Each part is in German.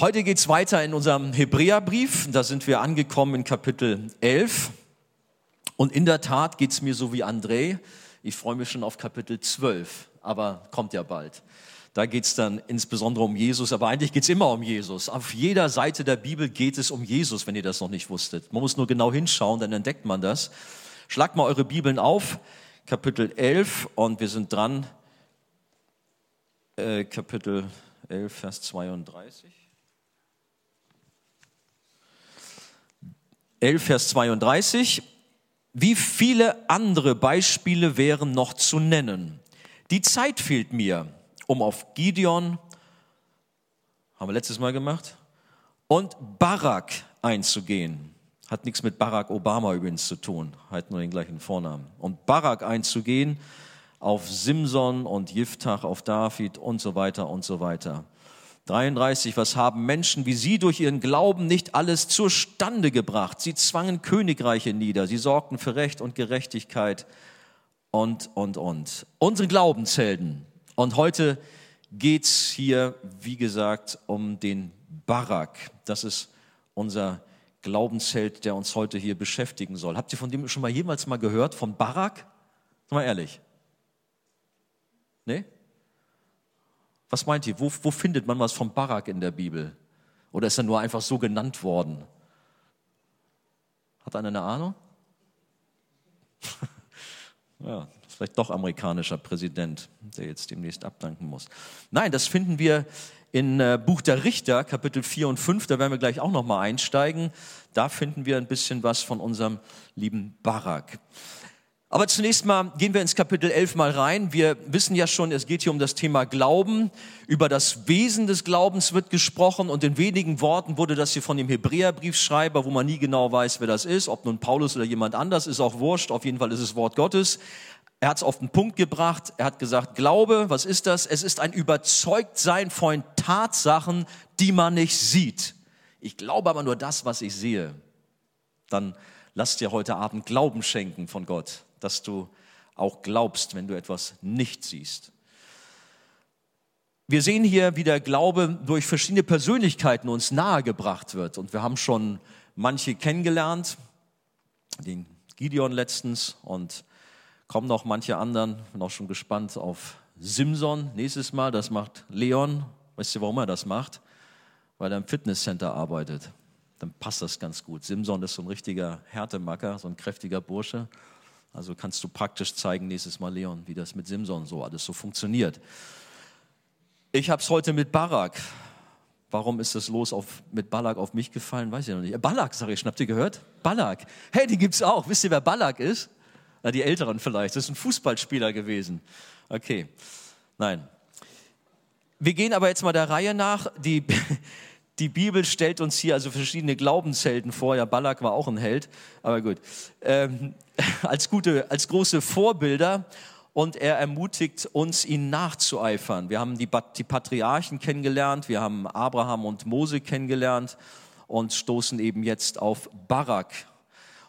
Heute geht's weiter in unserem Hebräerbrief. Da sind wir angekommen in Kapitel 11. Und in der Tat geht's mir so wie André. Ich freue mich schon auf Kapitel 12, aber kommt ja bald. Da geht's dann insbesondere um Jesus, aber eigentlich geht's immer um Jesus. Auf jeder Seite der Bibel geht es um Jesus, wenn ihr das noch nicht wusstet. Man muss nur genau hinschauen, dann entdeckt man das. Schlagt mal eure Bibeln auf, Kapitel 11, und wir sind dran. Äh, Kapitel 11, Vers 32. 11, Vers 32. Wie viele andere Beispiele wären noch zu nennen? Die Zeit fehlt mir, um auf Gideon, haben wir letztes Mal gemacht, und Barak einzugehen. Hat nichts mit Barack Obama übrigens zu tun, hat nur den gleichen Vornamen. Und Barak einzugehen, auf Simson und Jiftach, auf David und so weiter und so weiter. 33, was haben Menschen wie Sie durch ihren Glauben nicht alles zustande gebracht? Sie zwangen Königreiche nieder, sie sorgten für Recht und Gerechtigkeit und, und, und. Unsere Glaubenshelden. Und heute geht's hier, wie gesagt, um den Barak. Das ist unser Glaubensheld, der uns heute hier beschäftigen soll. Habt ihr von dem schon mal jemals mal gehört, von Barak? Sag mal ehrlich. Nee? Was meint ihr? Wo, wo findet man was von Barak in der Bibel? Oder ist er nur einfach so genannt worden? Hat einer eine Ahnung? ja, vielleicht doch amerikanischer Präsident, der jetzt demnächst abdanken muss. Nein, das finden wir in äh, Buch der Richter, Kapitel 4 und 5, da werden wir gleich auch nochmal einsteigen. Da finden wir ein bisschen was von unserem lieben Barak. Aber zunächst mal gehen wir ins Kapitel 11 mal rein. Wir wissen ja schon, es geht hier um das Thema Glauben. Über das Wesen des Glaubens wird gesprochen und in wenigen Worten wurde das hier von dem Hebräerbriefschreiber, wo man nie genau weiß, wer das ist, ob nun Paulus oder jemand anders, ist auch wurscht. Auf jeden Fall ist es Wort Gottes. Er hat es auf den Punkt gebracht. Er hat gesagt, Glaube, was ist das? Es ist ein Überzeugtsein von Tatsachen, die man nicht sieht. Ich glaube aber nur das, was ich sehe. Dann lass dir heute Abend Glauben schenken von Gott dass du auch glaubst, wenn du etwas nicht siehst. Wir sehen hier, wie der Glaube durch verschiedene Persönlichkeiten uns nahegebracht wird. Und wir haben schon manche kennengelernt, den Gideon letztens und kommen noch manche anderen. Bin auch schon gespannt auf Simson nächstes Mal. Das macht Leon. Weißt du, warum er das macht? Weil er im Fitnesscenter arbeitet. Dann passt das ganz gut. Simson ist so ein richtiger Härtemacker, so ein kräftiger Bursche. Also kannst du praktisch zeigen nächstes Mal, Leon, wie das mit Simson so alles so funktioniert. Ich habe es heute mit Barak. Warum ist das los auf, mit Balak auf mich gefallen? Weiß ich noch nicht. Balak, sage ich schon. Habt ihr gehört? Balak. Hey, die gibt's auch. Wisst ihr, wer Balak ist? Na, die Älteren vielleicht. Das ist ein Fußballspieler gewesen. Okay. Nein. Wir gehen aber jetzt mal der Reihe nach. Die, die Bibel stellt uns hier also verschiedene Glaubenshelden vor. Ja, Balak war auch ein Held, aber gut. Ähm, als gute, als große Vorbilder und er ermutigt uns, ihn nachzueifern. Wir haben die, die Patriarchen kennengelernt, wir haben Abraham und Mose kennengelernt und stoßen eben jetzt auf Barak.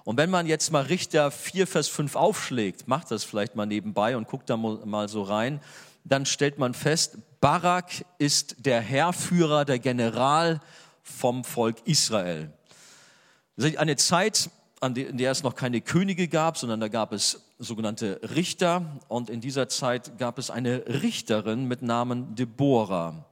Und wenn man jetzt mal Richter 4, Vers 5 aufschlägt, macht das vielleicht mal nebenbei und guckt da mal so rein, dann stellt man fest, Barak ist der Herrführer, der General vom Volk Israel. Das ist eine Zeit, in der es noch keine Könige gab, sondern da gab es sogenannte Richter. Und in dieser Zeit gab es eine Richterin mit Namen Deborah.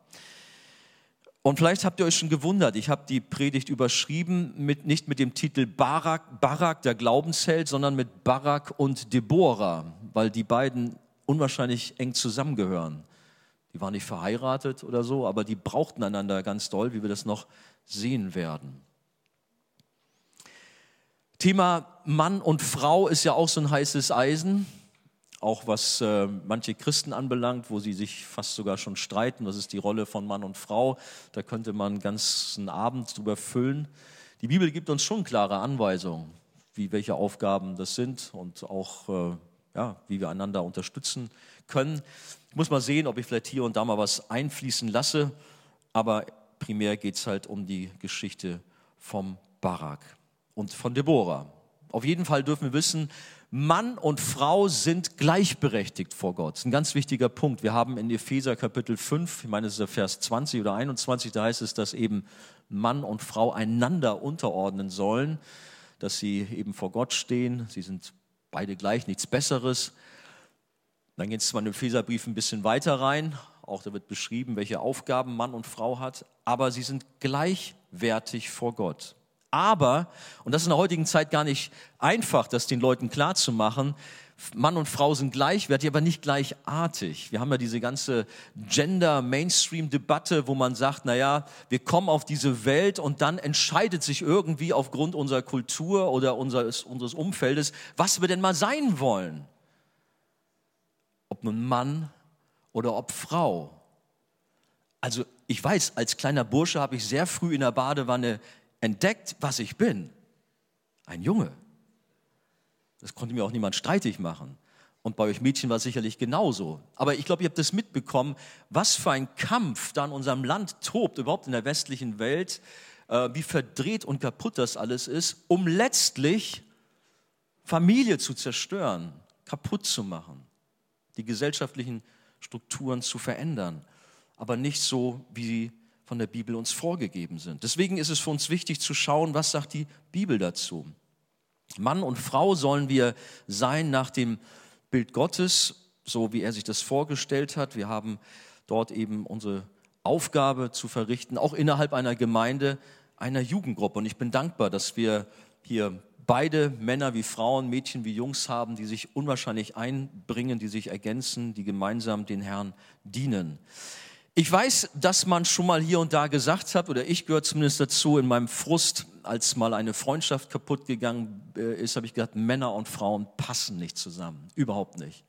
Und vielleicht habt ihr euch schon gewundert, ich habe die Predigt überschrieben, mit, nicht mit dem Titel Barak, Barak, der Glaubensheld, sondern mit Barak und Deborah, weil die beiden unwahrscheinlich eng zusammengehören. Die waren nicht verheiratet oder so, aber die brauchten einander ganz doll, wie wir das noch sehen werden. Thema Mann und Frau ist ja auch so ein heißes Eisen, auch was äh, manche Christen anbelangt, wo sie sich fast sogar schon streiten, was ist die Rolle von Mann und Frau. Da könnte man einen ganzen Abend drüber füllen. Die Bibel gibt uns schon klare Anweisungen, wie welche Aufgaben das sind und auch äh, ja, wie wir einander unterstützen können. Ich muss mal sehen, ob ich vielleicht hier und da mal was einfließen lasse, aber primär geht es halt um die Geschichte vom Barak und von Deborah. Auf jeden Fall dürfen wir wissen, Mann und Frau sind gleichberechtigt vor Gott. Das ist ein ganz wichtiger Punkt. Wir haben in Epheser Kapitel 5, ich meine, es ist der Vers 20 oder 21, da heißt es, dass eben Mann und Frau einander unterordnen sollen, dass sie eben vor Gott stehen. Sie sind beide gleich, nichts Besseres. Dann geht es zwar in den Epheserbrief ein bisschen weiter rein, auch da wird beschrieben, welche Aufgaben Mann und Frau hat, aber sie sind gleichwertig vor Gott. Aber, und das ist in der heutigen Zeit gar nicht einfach, das den Leuten klarzumachen, Mann und Frau sind gleichwertig, aber nicht gleichartig. Wir haben ja diese ganze Gender-Mainstream-Debatte, wo man sagt, na ja, wir kommen auf diese Welt und dann entscheidet sich irgendwie aufgrund unserer Kultur oder unseres, unseres Umfeldes, was wir denn mal sein wollen. Ob nun Mann oder ob Frau. Also ich weiß, als kleiner Bursche habe ich sehr früh in der Badewanne entdeckt, was ich bin. Ein Junge. Das konnte mir auch niemand streitig machen. Und bei euch Mädchen war es sicherlich genauso. Aber ich glaube, ihr habt das mitbekommen, was für ein Kampf da in unserem Land tobt, überhaupt in der westlichen Welt, äh, wie verdreht und kaputt das alles ist, um letztlich Familie zu zerstören, kaputt zu machen, die gesellschaftlichen Strukturen zu verändern, aber nicht so, wie sie von der Bibel uns vorgegeben sind. Deswegen ist es für uns wichtig zu schauen, was sagt die Bibel dazu. Mann und Frau sollen wir sein nach dem Bild Gottes, so wie er sich das vorgestellt hat. Wir haben dort eben unsere Aufgabe zu verrichten, auch innerhalb einer Gemeinde, einer Jugendgruppe. Und ich bin dankbar, dass wir hier beide Männer wie Frauen, Mädchen wie Jungs haben, die sich unwahrscheinlich einbringen, die sich ergänzen, die gemeinsam den Herrn dienen. Ich weiß, dass man schon mal hier und da gesagt hat, oder ich gehöre zumindest dazu, in meinem Frust, als mal eine Freundschaft kaputt gegangen äh, ist, habe ich gesagt, Männer und Frauen passen nicht zusammen. Überhaupt nicht.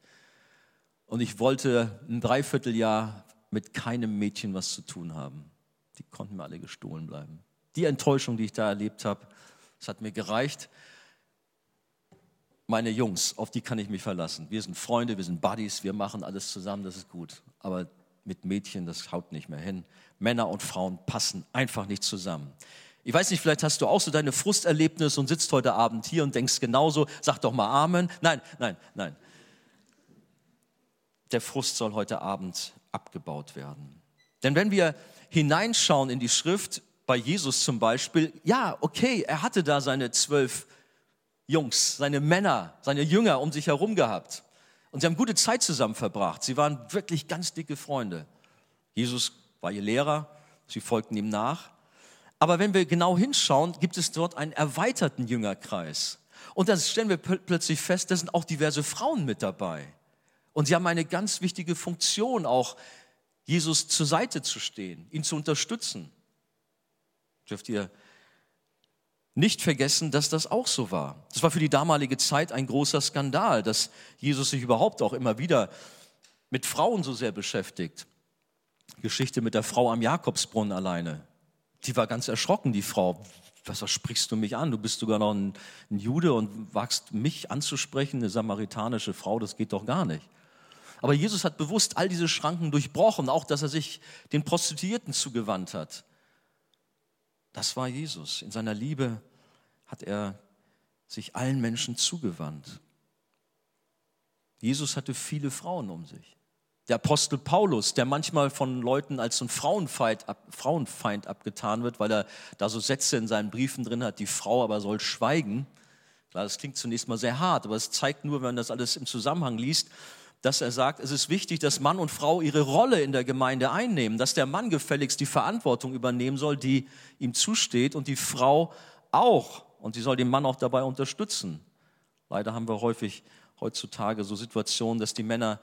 Und ich wollte ein Dreivierteljahr mit keinem Mädchen was zu tun haben. Die konnten mir alle gestohlen bleiben. Die Enttäuschung, die ich da erlebt habe, das hat mir gereicht. Meine Jungs, auf die kann ich mich verlassen. Wir sind Freunde, wir sind Buddies, wir machen alles zusammen, das ist gut. Aber mit Mädchen, das haut nicht mehr hin. Männer und Frauen passen einfach nicht zusammen. Ich weiß nicht, vielleicht hast du auch so deine Frusterlebnisse und sitzt heute Abend hier und denkst genauso, sag doch mal Amen. Nein, nein, nein. Der Frust soll heute Abend abgebaut werden. Denn wenn wir hineinschauen in die Schrift, bei Jesus zum Beispiel, ja, okay, er hatte da seine zwölf Jungs, seine Männer, seine Jünger um sich herum gehabt. Und sie haben gute Zeit zusammen verbracht. Sie waren wirklich ganz dicke Freunde. Jesus war ihr Lehrer, sie folgten ihm nach. Aber wenn wir genau hinschauen, gibt es dort einen erweiterten Jüngerkreis. Und da stellen wir plötzlich fest, da sind auch diverse Frauen mit dabei. Und sie haben eine ganz wichtige Funktion, auch Jesus zur Seite zu stehen, ihn zu unterstützen. Dürft ihr nicht vergessen, dass das auch so war. Das war für die damalige Zeit ein großer Skandal, dass Jesus sich überhaupt auch immer wieder mit Frauen so sehr beschäftigt. Geschichte mit der Frau am Jakobsbrunnen alleine. Die war ganz erschrocken, die Frau. Was, was sprichst du mich an? Du bist sogar noch ein, ein Jude und wagst mich anzusprechen, eine samaritanische Frau, das geht doch gar nicht. Aber Jesus hat bewusst all diese Schranken durchbrochen, auch dass er sich den Prostituierten zugewandt hat. Das war Jesus. In seiner Liebe hat er sich allen Menschen zugewandt. Jesus hatte viele Frauen um sich. Der Apostel Paulus, der manchmal von Leuten als ein Frauenfeind, Frauenfeind abgetan wird, weil er da so Sätze in seinen Briefen drin hat, die Frau aber soll schweigen. Klar, das klingt zunächst mal sehr hart, aber es zeigt nur, wenn man das alles im Zusammenhang liest, dass er sagt, es ist wichtig, dass Mann und Frau ihre Rolle in der Gemeinde einnehmen, dass der Mann gefälligst die Verantwortung übernehmen soll, die ihm zusteht und die Frau auch. Und sie soll den Mann auch dabei unterstützen. Leider haben wir häufig heutzutage so Situationen, dass die Männer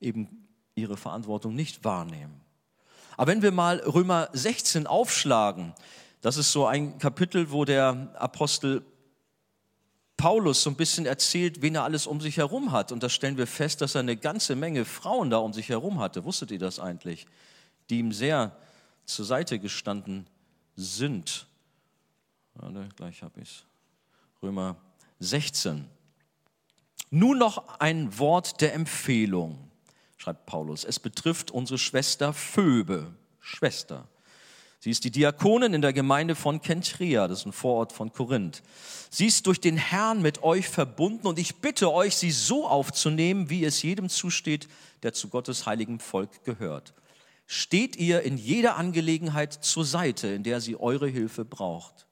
eben ihre Verantwortung nicht wahrnehmen. Aber wenn wir mal Römer 16 aufschlagen, das ist so ein Kapitel, wo der Apostel Paulus so ein bisschen erzählt, wen er alles um sich herum hat. Und da stellen wir fest, dass er eine ganze Menge Frauen da um sich herum hatte. Wusstet ihr das eigentlich? Die ihm sehr zur Seite gestanden sind. Warte, gleich habe ich es. Römer 16. Nun noch ein Wort der Empfehlung, schreibt Paulus. Es betrifft unsere Schwester Phoebe. Schwester. Sie ist die Diakonin in der Gemeinde von Kentria, das ist ein Vorort von Korinth. Sie ist durch den Herrn mit euch verbunden und ich bitte euch, sie so aufzunehmen, wie es jedem zusteht, der zu Gottes heiligem Volk gehört. Steht ihr in jeder Angelegenheit zur Seite, in der sie eure Hilfe braucht.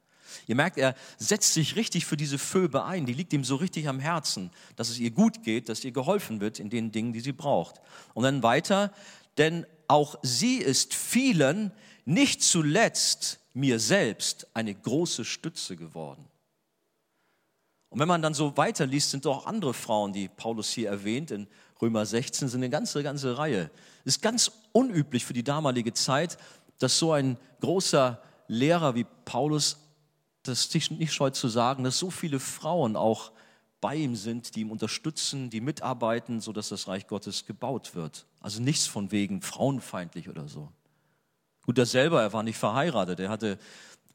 Ihr merkt, er setzt sich richtig für diese Phoebe ein. Die liegt ihm so richtig am Herzen, dass es ihr gut geht, dass ihr geholfen wird in den Dingen, die sie braucht. Und dann weiter, denn auch sie ist vielen, nicht zuletzt mir selbst eine große Stütze geworden. Und wenn man dann so weiterliest, sind doch andere Frauen, die Paulus hier erwähnt, in Römer 16 sind eine ganze, ganze Reihe. Es ist ganz unüblich für die damalige Zeit, dass so ein großer Lehrer wie Paulus das sich nicht scheut zu sagen, dass so viele Frauen auch bei ihm sind, die ihm unterstützen, die mitarbeiten, sodass das Reich Gottes gebaut wird. Also nichts von wegen frauenfeindlich oder so. Gut, er selber, er war nicht verheiratet, er hatte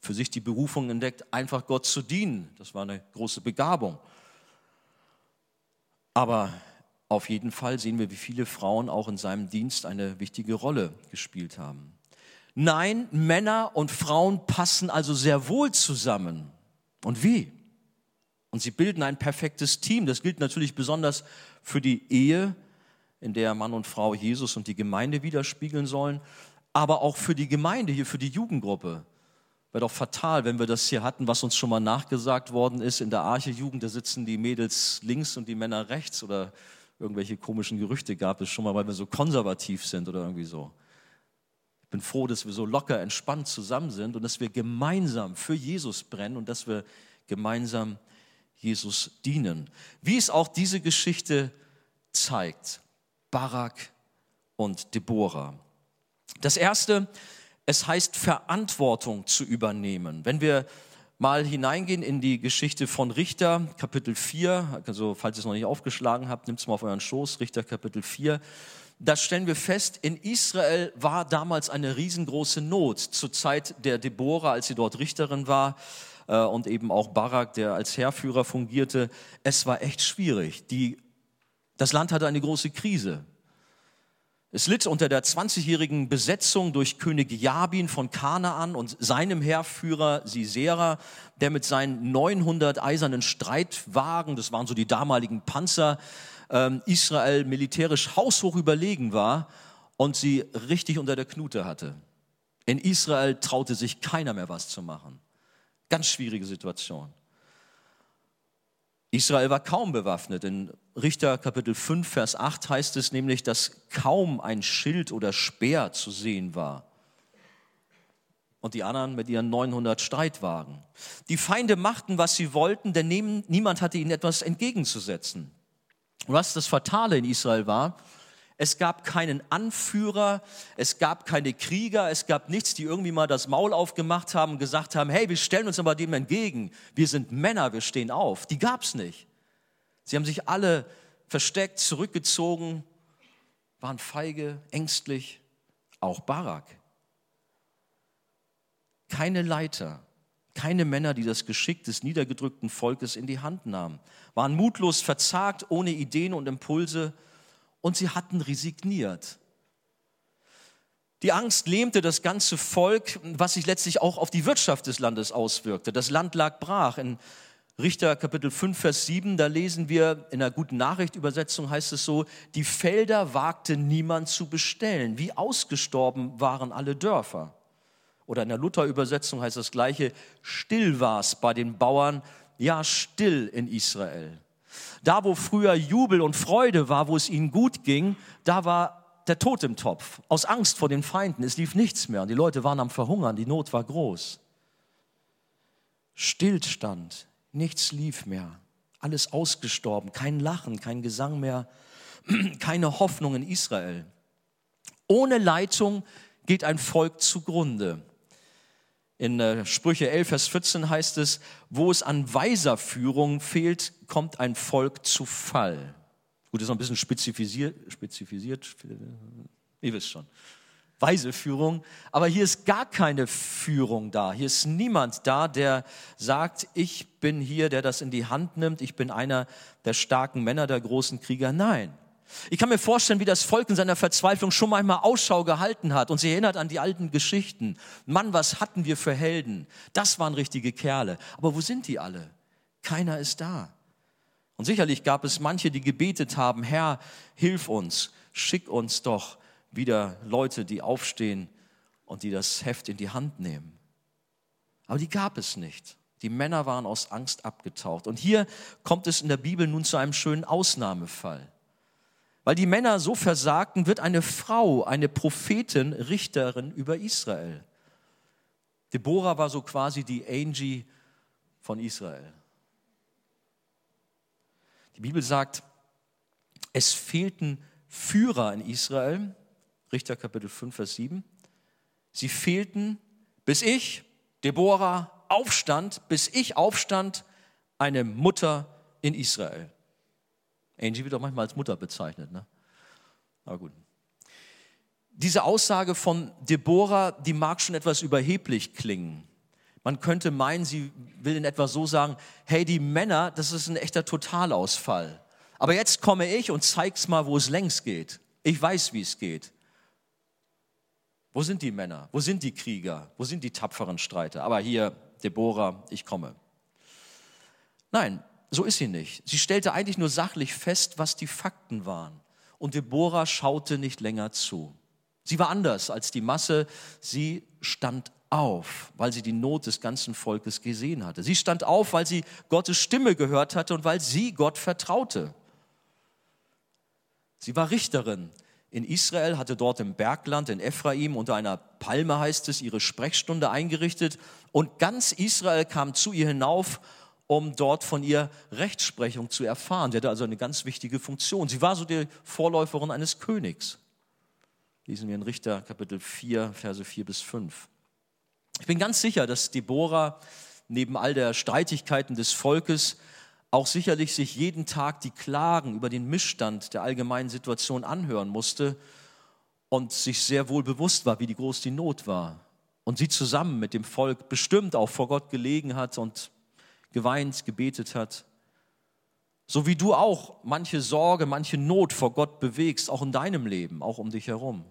für sich die Berufung entdeckt, einfach Gott zu dienen. Das war eine große Begabung. Aber auf jeden Fall sehen wir, wie viele Frauen auch in seinem Dienst eine wichtige Rolle gespielt haben. Nein, Männer und Frauen passen also sehr wohl zusammen. Und wie? Und sie bilden ein perfektes Team. Das gilt natürlich besonders für die Ehe, in der Mann und Frau Jesus und die Gemeinde widerspiegeln sollen aber auch für die Gemeinde hier, für die Jugendgruppe. Wäre doch fatal, wenn wir das hier hatten, was uns schon mal nachgesagt worden ist. In der Arche-Jugend, da sitzen die Mädels links und die Männer rechts oder irgendwelche komischen Gerüchte gab es schon mal, weil wir so konservativ sind oder irgendwie so. Ich bin froh, dass wir so locker, entspannt zusammen sind und dass wir gemeinsam für Jesus brennen und dass wir gemeinsam Jesus dienen. Wie es auch diese Geschichte zeigt. Barak und Deborah. Das erste, es heißt Verantwortung zu übernehmen. Wenn wir mal hineingehen in die Geschichte von Richter, Kapitel 4, also falls ihr es noch nicht aufgeschlagen habt, nehmt es mal auf euren Schoß, Richter Kapitel 4, da stellen wir fest, in Israel war damals eine riesengroße Not zur Zeit der Deborah, als sie dort Richterin war äh, und eben auch Barak, der als Heerführer fungierte. Es war echt schwierig. Die, das Land hatte eine große Krise. Es litt unter der 20-jährigen Besetzung durch König Jabin von Kanaan und seinem Heerführer Sisera, der mit seinen 900 eisernen Streitwagen, das waren so die damaligen Panzer, ähm, Israel militärisch haushoch überlegen war und sie richtig unter der Knute hatte. In Israel traute sich keiner mehr was zu machen. Ganz schwierige Situation. Israel war kaum bewaffnet. In Richter Kapitel 5, Vers 8 heißt es nämlich, dass kaum ein Schild oder Speer zu sehen war. Und die anderen mit ihren 900 Streitwagen. Die Feinde machten, was sie wollten, denn niemand hatte ihnen etwas entgegenzusetzen. Und was das Fatale in Israel war, es gab keinen Anführer, es gab keine Krieger, es gab nichts, die irgendwie mal das Maul aufgemacht haben und gesagt haben, hey, wir stellen uns aber dem entgegen. Wir sind Männer, wir stehen auf. Die gab es nicht. Sie haben sich alle versteckt, zurückgezogen, waren feige, ängstlich, auch Barak. Keine Leiter, keine Männer, die das Geschick des niedergedrückten Volkes in die Hand nahmen, waren mutlos, verzagt, ohne Ideen und Impulse und sie hatten resigniert. Die Angst lähmte das ganze Volk, was sich letztlich auch auf die Wirtschaft des Landes auswirkte. Das Land lag brach. In Richter Kapitel 5, Vers 7, da lesen wir in einer guten Nachrichtübersetzung heißt es so, die Felder wagte niemand zu bestellen. Wie ausgestorben waren alle Dörfer. Oder in der Luther-Übersetzung heißt das gleiche, still war es bei den Bauern, ja still in Israel. Da, wo früher Jubel und Freude war, wo es ihnen gut ging, da war der Tod im Topf. Aus Angst vor den Feinden. Es lief nichts mehr. Und die Leute waren am Verhungern. Die Not war groß. Stillstand. Nichts lief mehr. Alles ausgestorben. Kein Lachen, kein Gesang mehr. Keine Hoffnung in Israel. Ohne Leitung geht ein Volk zugrunde. In äh, Sprüche 11, Vers 14 heißt es, wo es an weiser Führung fehlt, kommt ein Volk zu Fall. Gut, das ist noch ein bisschen spezifisiert, spezifisiert ihr wisst schon. Weise Führung. Aber hier ist gar keine Führung da. Hier ist niemand da, der sagt, ich bin hier, der das in die Hand nimmt. Ich bin einer der starken Männer, der großen Krieger. Nein. Ich kann mir vorstellen, wie das Volk in seiner Verzweiflung schon manchmal Ausschau gehalten hat und sich erinnert an die alten Geschichten. Mann, was hatten wir für Helden? Das waren richtige Kerle. Aber wo sind die alle? Keiner ist da. Und sicherlich gab es manche, die gebetet haben, Herr, hilf uns, schick uns doch wieder Leute, die aufstehen und die das Heft in die Hand nehmen. Aber die gab es nicht. Die Männer waren aus Angst abgetaucht. Und hier kommt es in der Bibel nun zu einem schönen Ausnahmefall. Weil die Männer so versagten, wird eine Frau, eine Prophetin, Richterin über Israel. Deborah war so quasi die Angie von Israel. Die Bibel sagt, es fehlten Führer in Israel, Richter Kapitel 5, Vers 7. Sie fehlten, bis ich, Deborah, aufstand, bis ich aufstand, eine Mutter in Israel. Angie wird auch manchmal als Mutter bezeichnet. Ne? Aber gut. Diese Aussage von Deborah, die mag schon etwas überheblich klingen. Man könnte meinen, sie will in etwa so sagen, hey, die Männer, das ist ein echter Totalausfall. Aber jetzt komme ich und zeig's mal, wo es längst geht. Ich weiß, wie es geht. Wo sind die Männer? Wo sind die Krieger? Wo sind die tapferen Streiter? Aber hier, Deborah, ich komme. Nein, so ist sie nicht. Sie stellte eigentlich nur sachlich fest, was die Fakten waren. Und Deborah schaute nicht länger zu. Sie war anders als die Masse. Sie stand auf, weil sie die Not des ganzen Volkes gesehen hatte. Sie stand auf, weil sie Gottes Stimme gehört hatte und weil sie Gott vertraute. Sie war Richterin in Israel, hatte dort im Bergland in Ephraim unter einer Palme heißt es ihre Sprechstunde eingerichtet und ganz Israel kam zu ihr hinauf um dort von ihr Rechtsprechung zu erfahren. Sie hatte also eine ganz wichtige Funktion. Sie war so die Vorläuferin eines Königs. Lesen wir in Richter Kapitel 4, Verse 4 bis 5. Ich bin ganz sicher, dass Deborah neben all der Streitigkeiten des Volkes auch sicherlich sich jeden Tag die Klagen über den Missstand der allgemeinen Situation anhören musste und sich sehr wohl bewusst war, wie groß die Not war. Und sie zusammen mit dem Volk bestimmt auch vor Gott gelegen hat und geweint, gebetet hat. So wie du auch manche Sorge, manche Not vor Gott bewegst, auch in deinem Leben, auch um dich herum.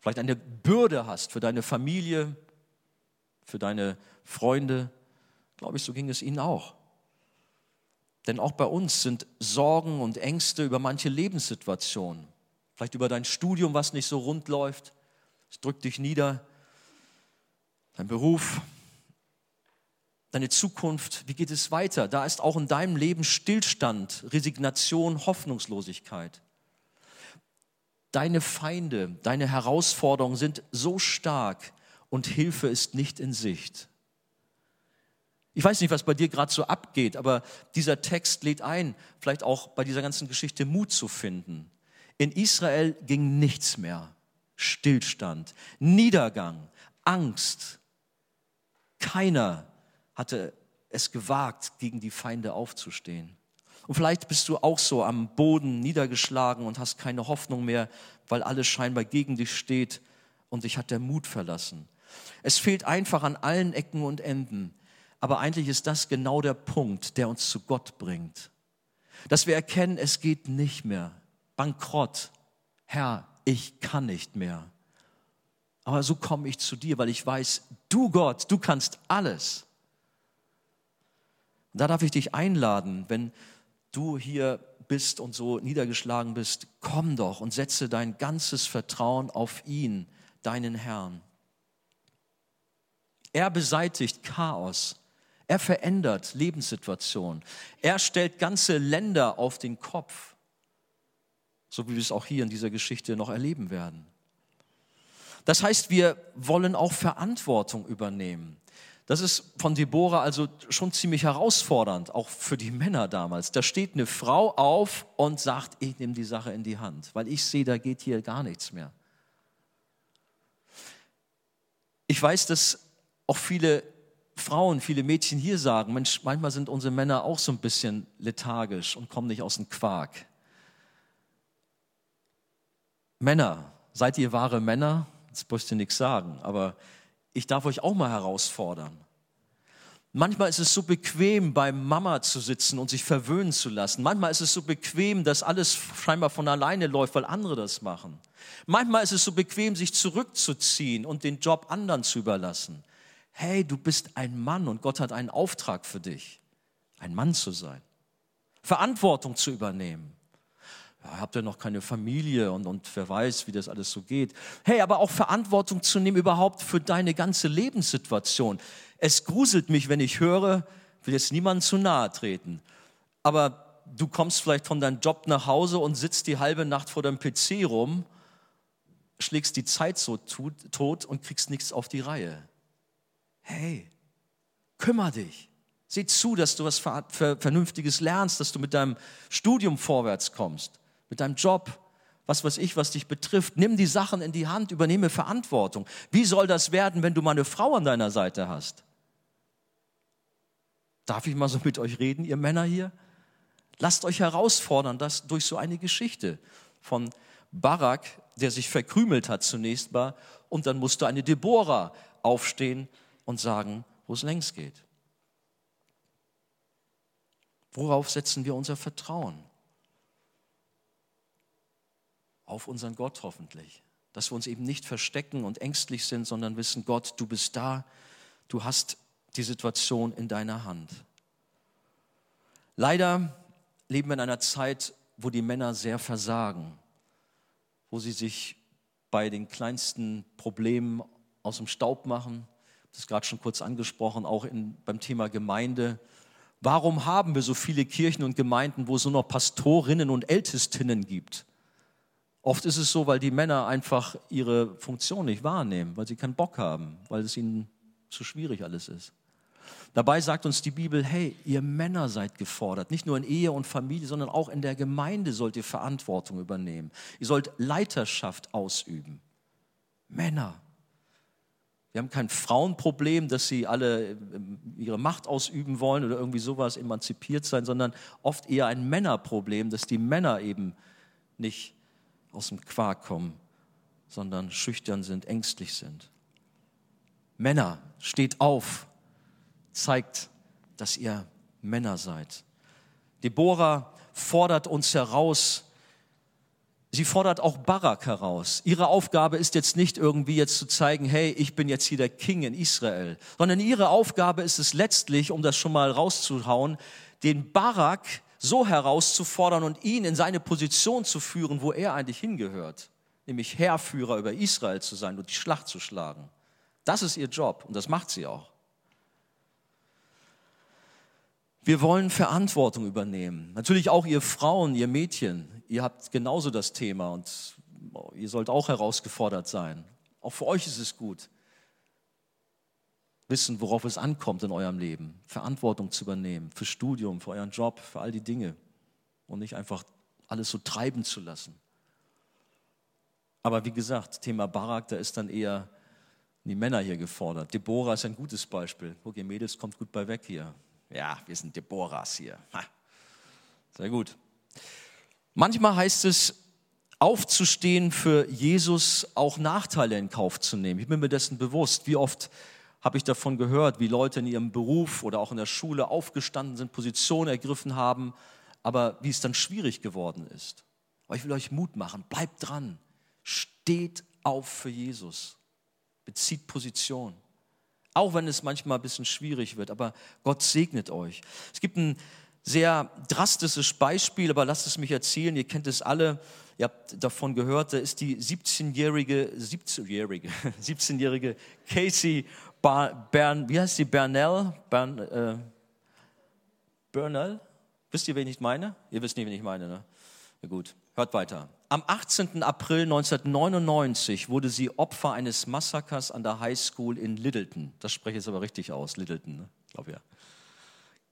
Vielleicht eine Bürde hast für deine Familie, für deine Freunde. Glaube ich, so ging es ihnen auch. Denn auch bei uns sind Sorgen und Ängste über manche Lebenssituationen. Vielleicht über dein Studium, was nicht so rund läuft. Es drückt dich nieder. Dein Beruf, deine Zukunft, wie geht es weiter? Da ist auch in deinem Leben Stillstand, Resignation, Hoffnungslosigkeit. Deine Feinde, deine Herausforderungen sind so stark und Hilfe ist nicht in Sicht. Ich weiß nicht, was bei dir gerade so abgeht, aber dieser Text lädt ein, vielleicht auch bei dieser ganzen Geschichte Mut zu finden. In Israel ging nichts mehr. Stillstand, Niedergang, Angst. Keiner hatte es gewagt, gegen die Feinde aufzustehen. Und vielleicht bist du auch so am Boden niedergeschlagen und hast keine Hoffnung mehr, weil alles scheinbar gegen dich steht und dich hat der Mut verlassen. Es fehlt einfach an allen Ecken und Enden. Aber eigentlich ist das genau der Punkt, der uns zu Gott bringt. Dass wir erkennen, es geht nicht mehr. Bankrott. Herr, ich kann nicht mehr. Aber so komme ich zu dir, weil ich weiß, du Gott, du kannst alles. Und da darf ich dich einladen, wenn du hier bist und so niedergeschlagen bist, komm doch und setze dein ganzes Vertrauen auf ihn, deinen Herrn. Er beseitigt Chaos. Er verändert Lebenssituationen. Er stellt ganze Länder auf den Kopf, so wie wir es auch hier in dieser Geschichte noch erleben werden. Das heißt, wir wollen auch Verantwortung übernehmen. Das ist von Deborah also schon ziemlich herausfordernd, auch für die Männer damals. Da steht eine Frau auf und sagt, ich nehme die Sache in die Hand, weil ich sehe, da geht hier gar nichts mehr. Ich weiß, dass auch viele Frauen, viele Mädchen hier sagen, Mensch, manchmal sind unsere Männer auch so ein bisschen lethargisch und kommen nicht aus dem Quark. Männer, seid ihr wahre Männer? Jetzt brauchst du nichts sagen, aber ich darf euch auch mal herausfordern. Manchmal ist es so bequem, bei Mama zu sitzen und sich verwöhnen zu lassen. Manchmal ist es so bequem, dass alles scheinbar von alleine läuft, weil andere das machen. Manchmal ist es so bequem, sich zurückzuziehen und den Job anderen zu überlassen. Hey, du bist ein Mann und Gott hat einen Auftrag für dich, ein Mann zu sein, Verantwortung zu übernehmen. Habt ihr noch keine Familie und, und wer weiß, wie das alles so geht. Hey, aber auch Verantwortung zu nehmen überhaupt für deine ganze Lebenssituation. Es gruselt mich, wenn ich höre, will jetzt niemandem zu nahe treten, aber du kommst vielleicht von deinem Job nach Hause und sitzt die halbe Nacht vor deinem PC rum, schlägst die Zeit so tot und kriegst nichts auf die Reihe. Hey, kümmer dich. Sieh zu, dass du was Vernünftiges lernst, dass du mit deinem Studium vorwärts kommst, mit deinem Job, was weiß ich, was dich betrifft. Nimm die Sachen in die Hand, übernehme Verantwortung. Wie soll das werden, wenn du mal eine Frau an deiner Seite hast? Darf ich mal so mit euch reden, ihr Männer hier? Lasst euch herausfordern, das durch so eine Geschichte von Barak, der sich verkrümelt hat zunächst mal, und dann musste eine Deborah aufstehen und sagen, wo es längst geht. Worauf setzen wir unser Vertrauen? Auf unseren Gott hoffentlich. Dass wir uns eben nicht verstecken und ängstlich sind, sondern wissen, Gott, du bist da, du hast die Situation in deiner Hand. Leider leben wir in einer Zeit, wo die Männer sehr versagen, wo sie sich bei den kleinsten Problemen aus dem Staub machen. Das ist gerade schon kurz angesprochen, auch in, beim Thema Gemeinde. Warum haben wir so viele Kirchen und Gemeinden, wo es nur noch Pastorinnen und Ältestinnen gibt? Oft ist es so, weil die Männer einfach ihre Funktion nicht wahrnehmen, weil sie keinen Bock haben, weil es ihnen zu schwierig alles ist. Dabei sagt uns die Bibel, hey, ihr Männer seid gefordert. Nicht nur in Ehe und Familie, sondern auch in der Gemeinde sollt ihr Verantwortung übernehmen. Ihr sollt Leiterschaft ausüben. Männer. Wir haben kein Frauenproblem, dass sie alle ähm, ihre Macht ausüben wollen oder irgendwie sowas, emanzipiert sein, sondern oft eher ein Männerproblem, dass die Männer eben nicht aus dem Quark kommen, sondern schüchtern sind, ängstlich sind. Männer, steht auf, zeigt, dass ihr Männer seid. Deborah fordert uns heraus, sie fordert auch Barak heraus. Ihre Aufgabe ist jetzt nicht irgendwie jetzt zu zeigen, hey, ich bin jetzt hier der King in Israel, sondern ihre Aufgabe ist es letztlich, um das schon mal rauszuhauen, den Barak so herauszufordern und ihn in seine Position zu führen, wo er eigentlich hingehört, nämlich Herrführer über Israel zu sein und die Schlacht zu schlagen. Das ist ihr Job und das macht sie auch. Wir wollen Verantwortung übernehmen. Natürlich auch ihr Frauen, ihr Mädchen. Ihr habt genauso das Thema und ihr sollt auch herausgefordert sein. Auch für euch ist es gut, wissen, worauf es ankommt in eurem Leben. Verantwortung zu übernehmen für Studium, für euren Job, für all die Dinge. Und nicht einfach alles so treiben zu lassen. Aber wie gesagt, Thema Barak, da ist dann eher die Männer hier gefordert. Deborah ist ein gutes Beispiel. Ihr Mädels kommt gut bei weg hier. Ja, wir sind Deborahs hier. Ha. Sehr gut. Manchmal heißt es, aufzustehen für Jesus, auch Nachteile in Kauf zu nehmen. Ich bin mir dessen bewusst. Wie oft habe ich davon gehört, wie Leute in ihrem Beruf oder auch in der Schule aufgestanden sind, Positionen ergriffen haben, aber wie es dann schwierig geworden ist. Aber ich will euch Mut machen. Bleibt dran. Steht auf für Jesus. Bezieht Position. Auch wenn es manchmal ein bisschen schwierig wird, aber Gott segnet euch. Es gibt ein sehr drastisches Beispiel, aber lasst es mich erzählen, ihr kennt es alle, ihr habt davon gehört, da ist die 17-jährige, 17-jährige, 17-jährige Casey Bern, wie heißt sie, Bernell? Bern, äh, Bernell? Wisst ihr, wen ich meine? Ihr wisst nicht, wen ich meine, ne? Ja, gut, hört weiter. Am 18. April 1999 wurde sie Opfer eines Massakers an der High School in Littleton. Das spreche ich jetzt aber richtig aus, Littleton, ne? glaube ja.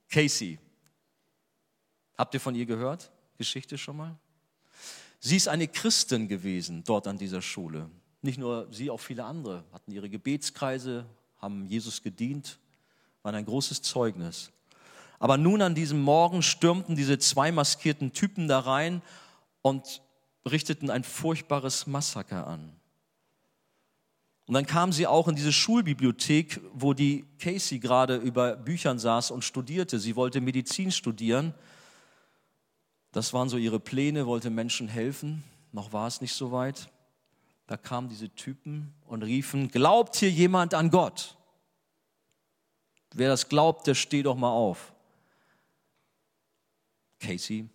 Casey. Habt ihr von ihr gehört? Geschichte schon mal? Sie ist eine Christin gewesen dort an dieser Schule. Nicht nur sie, auch viele andere hatten ihre Gebetskreise, haben Jesus gedient, waren ein großes Zeugnis. Aber nun an diesem Morgen stürmten diese zwei maskierten Typen da rein und richteten ein furchtbares Massaker an. Und dann kam sie auch in diese Schulbibliothek, wo die Casey gerade über Büchern saß und studierte. Sie wollte Medizin studieren. Das waren so ihre Pläne, wollte Menschen helfen. Noch war es nicht so weit. Da kamen diese Typen und riefen, glaubt hier jemand an Gott? Wer das glaubt, der steht doch mal auf. Casey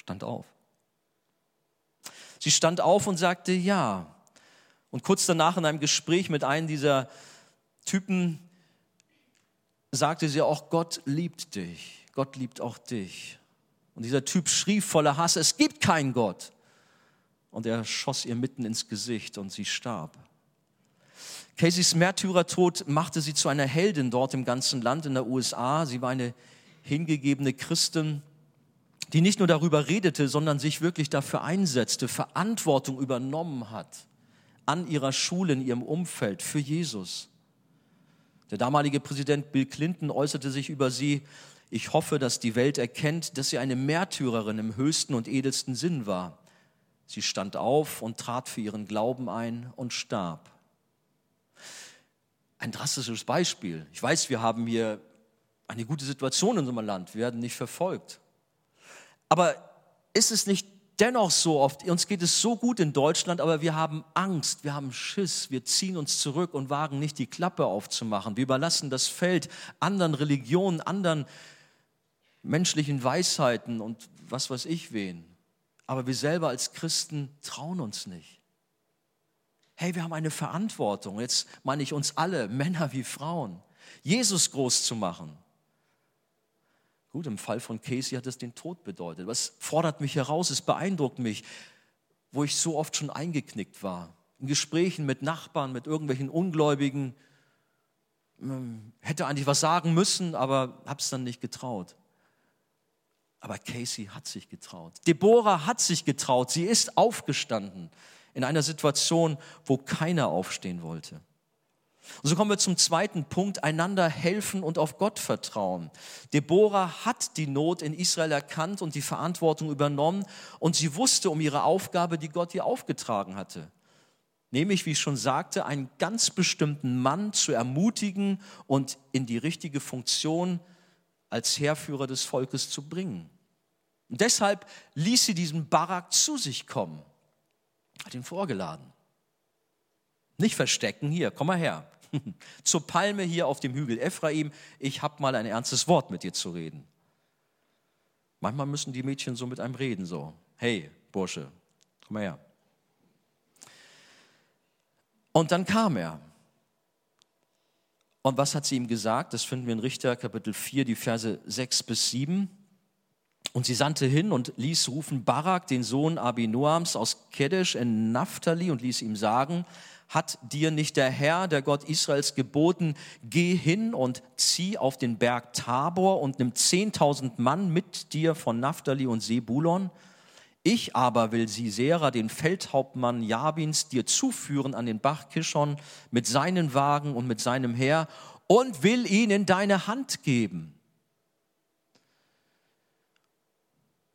stand auf. Sie stand auf und sagte ja. Und kurz danach in einem Gespräch mit einem dieser Typen sagte sie auch, Gott liebt dich. Gott liebt auch dich. Und dieser Typ schrie voller Hass, es gibt keinen Gott. Und er schoss ihr mitten ins Gesicht und sie starb. Caseys Märtyrertod machte sie zu einer Heldin dort im ganzen Land in der USA. Sie war eine hingegebene Christin, die nicht nur darüber redete, sondern sich wirklich dafür einsetzte, Verantwortung übernommen hat an ihrer Schule, in ihrem Umfeld für Jesus. Der damalige Präsident Bill Clinton äußerte sich über sie, ich hoffe, dass die Welt erkennt, dass sie eine Märtyrerin im höchsten und edelsten Sinn war. Sie stand auf und trat für ihren Glauben ein und starb. Ein drastisches Beispiel. Ich weiß, wir haben hier eine gute Situation in unserem Land, wir werden nicht verfolgt. Aber ist es nicht dennoch so oft, uns geht es so gut in Deutschland, aber wir haben Angst, wir haben Schiss, wir ziehen uns zurück und wagen nicht die Klappe aufzumachen. Wir überlassen das Feld anderen Religionen, anderen menschlichen Weisheiten und was weiß ich wen. Aber wir selber als Christen trauen uns nicht. Hey, wir haben eine Verantwortung, jetzt meine ich uns alle, Männer wie Frauen, Jesus groß zu machen. Gut, im Fall von Casey hat es den Tod bedeutet. Was fordert mich heraus? Es beeindruckt mich, wo ich so oft schon eingeknickt war. In Gesprächen mit Nachbarn, mit irgendwelchen Ungläubigen. Ähm, hätte eigentlich was sagen müssen, aber habe es dann nicht getraut. Aber Casey hat sich getraut. Deborah hat sich getraut. Sie ist aufgestanden in einer Situation, wo keiner aufstehen wollte. Und so kommen wir zum zweiten Punkt, einander helfen und auf Gott vertrauen. Deborah hat die Not in Israel erkannt und die Verantwortung übernommen und sie wusste um ihre Aufgabe, die Gott ihr aufgetragen hatte. Nämlich, wie ich schon sagte, einen ganz bestimmten Mann zu ermutigen und in die richtige Funktion als Heerführer des Volkes zu bringen. Und deshalb ließ sie diesen Barak zu sich kommen, hat ihn vorgeladen. Nicht verstecken, hier, komm mal her. Zur Palme hier auf dem Hügel Ephraim, ich habe mal ein ernstes Wort mit dir zu reden. Manchmal müssen die Mädchen so mit einem reden, so, hey, Bursche, komm mal her. Und dann kam er. Und was hat sie ihm gesagt? Das finden wir in Richter Kapitel 4, die Verse 6 bis 7. Und sie sandte hin und ließ rufen Barak, den Sohn Abinoams aus Kedesh in Naphtali, und ließ ihm sagen, hat dir nicht der Herr, der Gott Israels, geboten, geh hin und zieh auf den Berg Tabor und nimm zehntausend Mann mit dir von Naphtali und Sebulon? Ich aber will Sisera, den Feldhauptmann Jabins, dir zuführen an den Bach Kishon mit seinen Wagen und mit seinem Heer und will ihn in deine Hand geben.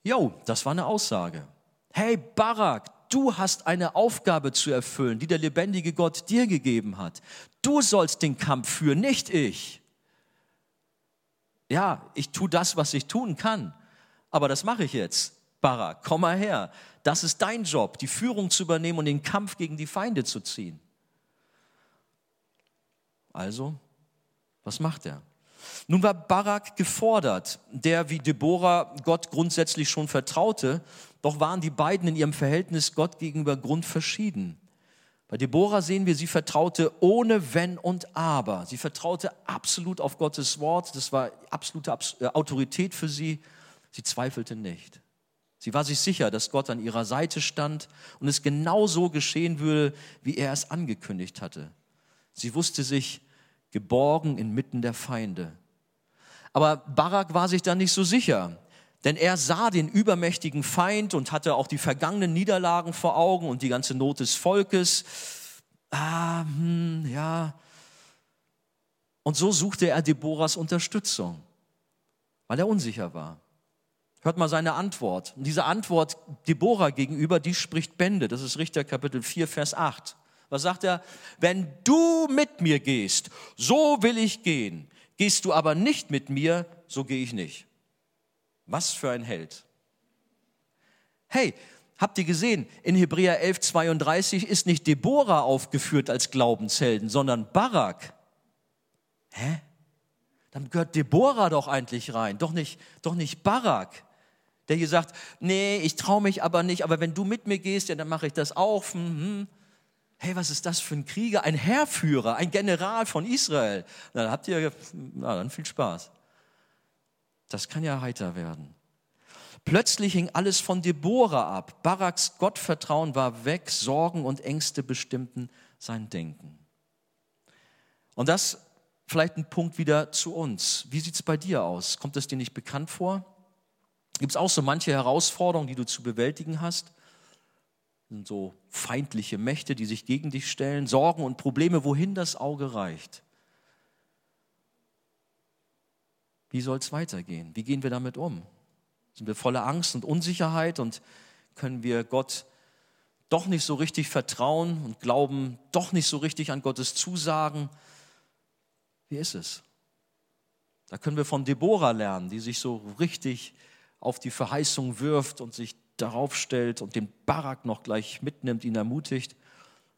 Jo, das war eine Aussage. Hey Barak, du hast eine Aufgabe zu erfüllen, die der lebendige Gott dir gegeben hat. Du sollst den Kampf führen, nicht ich. Ja, ich tue das, was ich tun kann, aber das mache ich jetzt. Barak, komm mal her. Das ist dein Job, die Führung zu übernehmen und den Kampf gegen die Feinde zu ziehen. Also, was macht er? Nun war Barak gefordert, der wie Deborah Gott grundsätzlich schon vertraute, doch waren die beiden in ihrem Verhältnis Gott gegenüber grundverschieden. Bei Deborah sehen wir, sie vertraute ohne Wenn und Aber. Sie vertraute absolut auf Gottes Wort. Das war absolute äh, Autorität für sie. Sie zweifelte nicht. Sie war sich sicher, dass Gott an ihrer Seite stand und es genau so geschehen würde, wie er es angekündigt hatte. Sie wusste sich geborgen inmitten der Feinde. Aber Barak war sich da nicht so sicher, denn er sah den übermächtigen Feind und hatte auch die vergangenen Niederlagen vor Augen und die ganze Not des Volkes. Ah, hm, ja. Und so suchte er Deborahs Unterstützung, weil er unsicher war. Hört mal seine Antwort. Und diese Antwort Deborah gegenüber, die spricht Bände. Das ist Richter Kapitel 4, Vers 8. Was sagt er? Wenn du mit mir gehst, so will ich gehen. Gehst du aber nicht mit mir, so gehe ich nicht. Was für ein Held. Hey, habt ihr gesehen, in Hebräer 11, 32 ist nicht Deborah aufgeführt als Glaubenshelden, sondern Barak. Hä? Dann gehört Deborah doch eigentlich rein, doch nicht, doch nicht Barak der hier sagt, nee, ich traue mich aber nicht, aber wenn du mit mir gehst, ja, dann mache ich das auch. Hm, hm. Hey, was ist das für ein Krieger, ein Heerführer, ein General von Israel? Na, dann habt ihr, na, dann viel Spaß. Das kann ja heiter werden. Plötzlich hing alles von Deborah ab. Baraks Gottvertrauen war weg, Sorgen und Ängste bestimmten sein Denken. Und das vielleicht ein Punkt wieder zu uns. Wie sieht es bei dir aus? Kommt es dir nicht bekannt vor? Gibt es auch so manche Herausforderungen, die du zu bewältigen hast? Sind so feindliche Mächte, die sich gegen dich stellen, Sorgen und Probleme, wohin das Auge reicht. Wie soll es weitergehen? Wie gehen wir damit um? Sind wir voller Angst und Unsicherheit und können wir Gott doch nicht so richtig vertrauen und glauben doch nicht so richtig an Gottes Zusagen? Wie ist es? Da können wir von Deborah lernen, die sich so richtig auf die Verheißung wirft und sich darauf stellt und den Barak noch gleich mitnimmt, ihn ermutigt.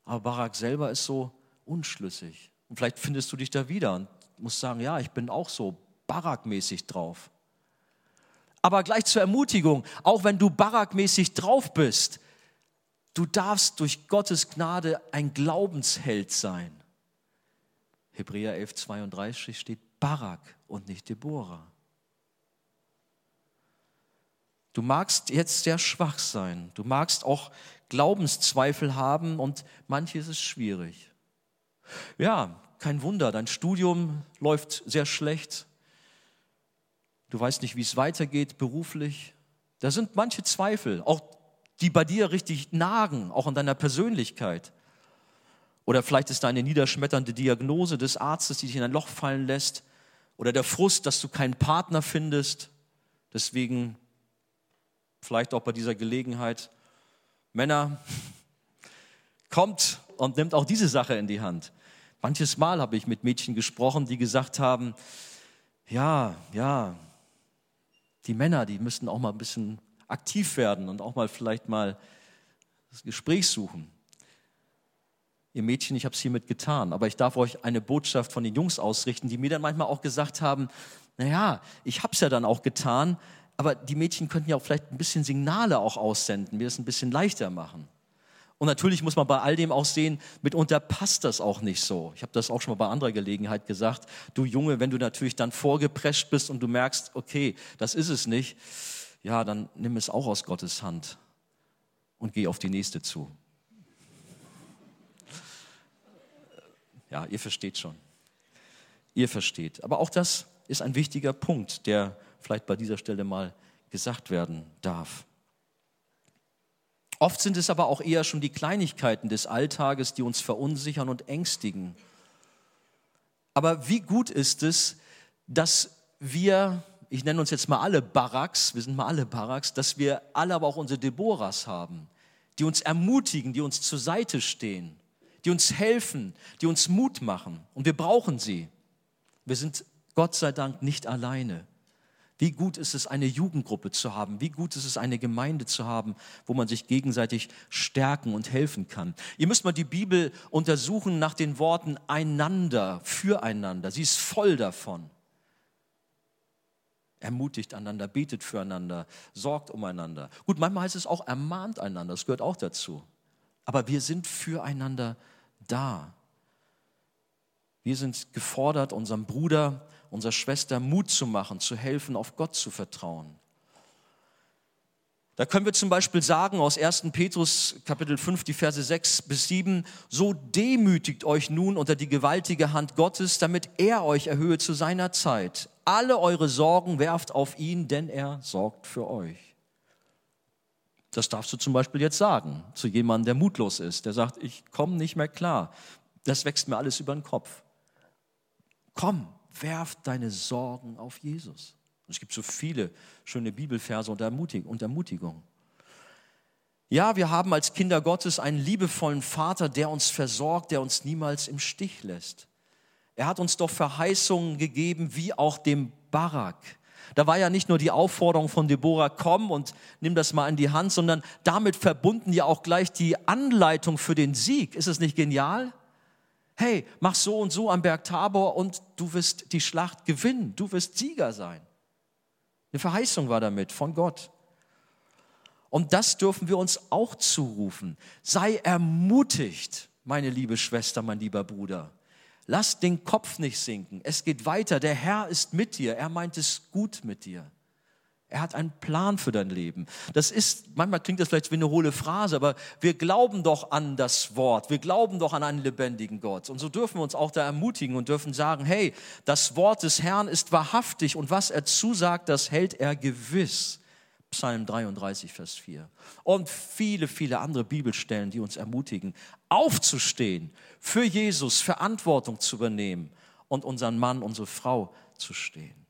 Aber Barak selber ist so unschlüssig. Und vielleicht findest du dich da wieder und musst sagen, ja, ich bin auch so Barak-mäßig drauf. Aber gleich zur Ermutigung, auch wenn du Barak-mäßig drauf bist, du darfst durch Gottes Gnade ein Glaubensheld sein. Hebräer 11, 32 steht Barak und nicht Deborah. Du magst jetzt sehr schwach sein. Du magst auch Glaubenszweifel haben und manches ist schwierig. Ja, kein Wunder, dein Studium läuft sehr schlecht. Du weißt nicht, wie es weitergeht beruflich. Da sind manche Zweifel, auch die bei dir richtig nagen, auch an deiner Persönlichkeit. Oder vielleicht ist deine niederschmetternde Diagnose des Arztes, die dich in ein Loch fallen lässt. Oder der Frust, dass du keinen Partner findest. Deswegen vielleicht auch bei dieser Gelegenheit, Männer, kommt und nimmt auch diese Sache in die Hand. Manches Mal habe ich mit Mädchen gesprochen, die gesagt haben, ja, ja, die Männer, die müssten auch mal ein bisschen aktiv werden und auch mal vielleicht mal das Gespräch suchen. Ihr Mädchen, ich habe es hiermit getan, aber ich darf euch eine Botschaft von den Jungs ausrichten, die mir dann manchmal auch gesagt haben, naja, ich habe es ja dann auch getan, aber die Mädchen könnten ja auch vielleicht ein bisschen Signale auch aussenden, mir das ein bisschen leichter machen. Und natürlich muss man bei all dem auch sehen, mitunter passt das auch nicht so. Ich habe das auch schon mal bei anderer Gelegenheit gesagt. Du Junge, wenn du natürlich dann vorgeprescht bist und du merkst, okay, das ist es nicht, ja, dann nimm es auch aus Gottes Hand und geh auf die nächste zu. Ja, ihr versteht schon. Ihr versteht. Aber auch das ist ein wichtiger Punkt, der vielleicht bei dieser Stelle mal gesagt werden darf. Oft sind es aber auch eher schon die Kleinigkeiten des Alltages, die uns verunsichern und ängstigen. Aber wie gut ist es, dass wir, ich nenne uns jetzt mal alle Baraks, wir sind mal alle Baraks, dass wir alle aber auch unsere Deborahs haben, die uns ermutigen, die uns zur Seite stehen, die uns helfen, die uns Mut machen. Und wir brauchen sie. Wir sind Gott sei Dank nicht alleine. Wie gut ist es, eine Jugendgruppe zu haben? Wie gut ist es, eine Gemeinde zu haben, wo man sich gegenseitig stärken und helfen kann? Ihr müsst mal die Bibel untersuchen nach den Worten einander, füreinander. Sie ist voll davon. Ermutigt einander, betet füreinander, sorgt umeinander. Gut, manchmal heißt es auch ermahnt einander, das gehört auch dazu. Aber wir sind füreinander da. Wir sind gefordert, unserem Bruder, unserer Schwester Mut zu machen, zu helfen, auf Gott zu vertrauen. Da können wir zum Beispiel sagen aus 1. Petrus Kapitel 5, die Verse 6 bis 7, so demütigt euch nun unter die gewaltige Hand Gottes, damit er euch erhöhe zu seiner Zeit. Alle eure Sorgen werft auf ihn, denn er sorgt für euch. Das darfst du zum Beispiel jetzt sagen zu jemandem, der mutlos ist, der sagt, ich komme nicht mehr klar. Das wächst mir alles über den Kopf. Komm, werf deine Sorgen auf Jesus. Und es gibt so viele schöne Bibelverse und Ermutigung. Ja, wir haben als Kinder Gottes einen liebevollen Vater, der uns versorgt, der uns niemals im Stich lässt. Er hat uns doch Verheißungen gegeben, wie auch dem Barak. Da war ja nicht nur die Aufforderung von Deborah, komm und nimm das mal in die Hand, sondern damit verbunden ja auch gleich die Anleitung für den Sieg. Ist es nicht genial? Hey, mach so und so am Berg Tabor und du wirst die Schlacht gewinnen. Du wirst Sieger sein. Eine Verheißung war damit von Gott. Und das dürfen wir uns auch zurufen. Sei ermutigt, meine liebe Schwester, mein lieber Bruder. Lass den Kopf nicht sinken. Es geht weiter. Der Herr ist mit dir. Er meint es gut mit dir. Er hat einen Plan für dein Leben. Das ist, manchmal klingt das vielleicht wie eine hohle Phrase, aber wir glauben doch an das Wort. Wir glauben doch an einen lebendigen Gott. Und so dürfen wir uns auch da ermutigen und dürfen sagen, hey, das Wort des Herrn ist wahrhaftig und was er zusagt, das hält er gewiss. Psalm 33, Vers 4. Und viele, viele andere Bibelstellen, die uns ermutigen, aufzustehen, für Jesus Verantwortung zu übernehmen und unseren Mann, unsere Frau zu stehen.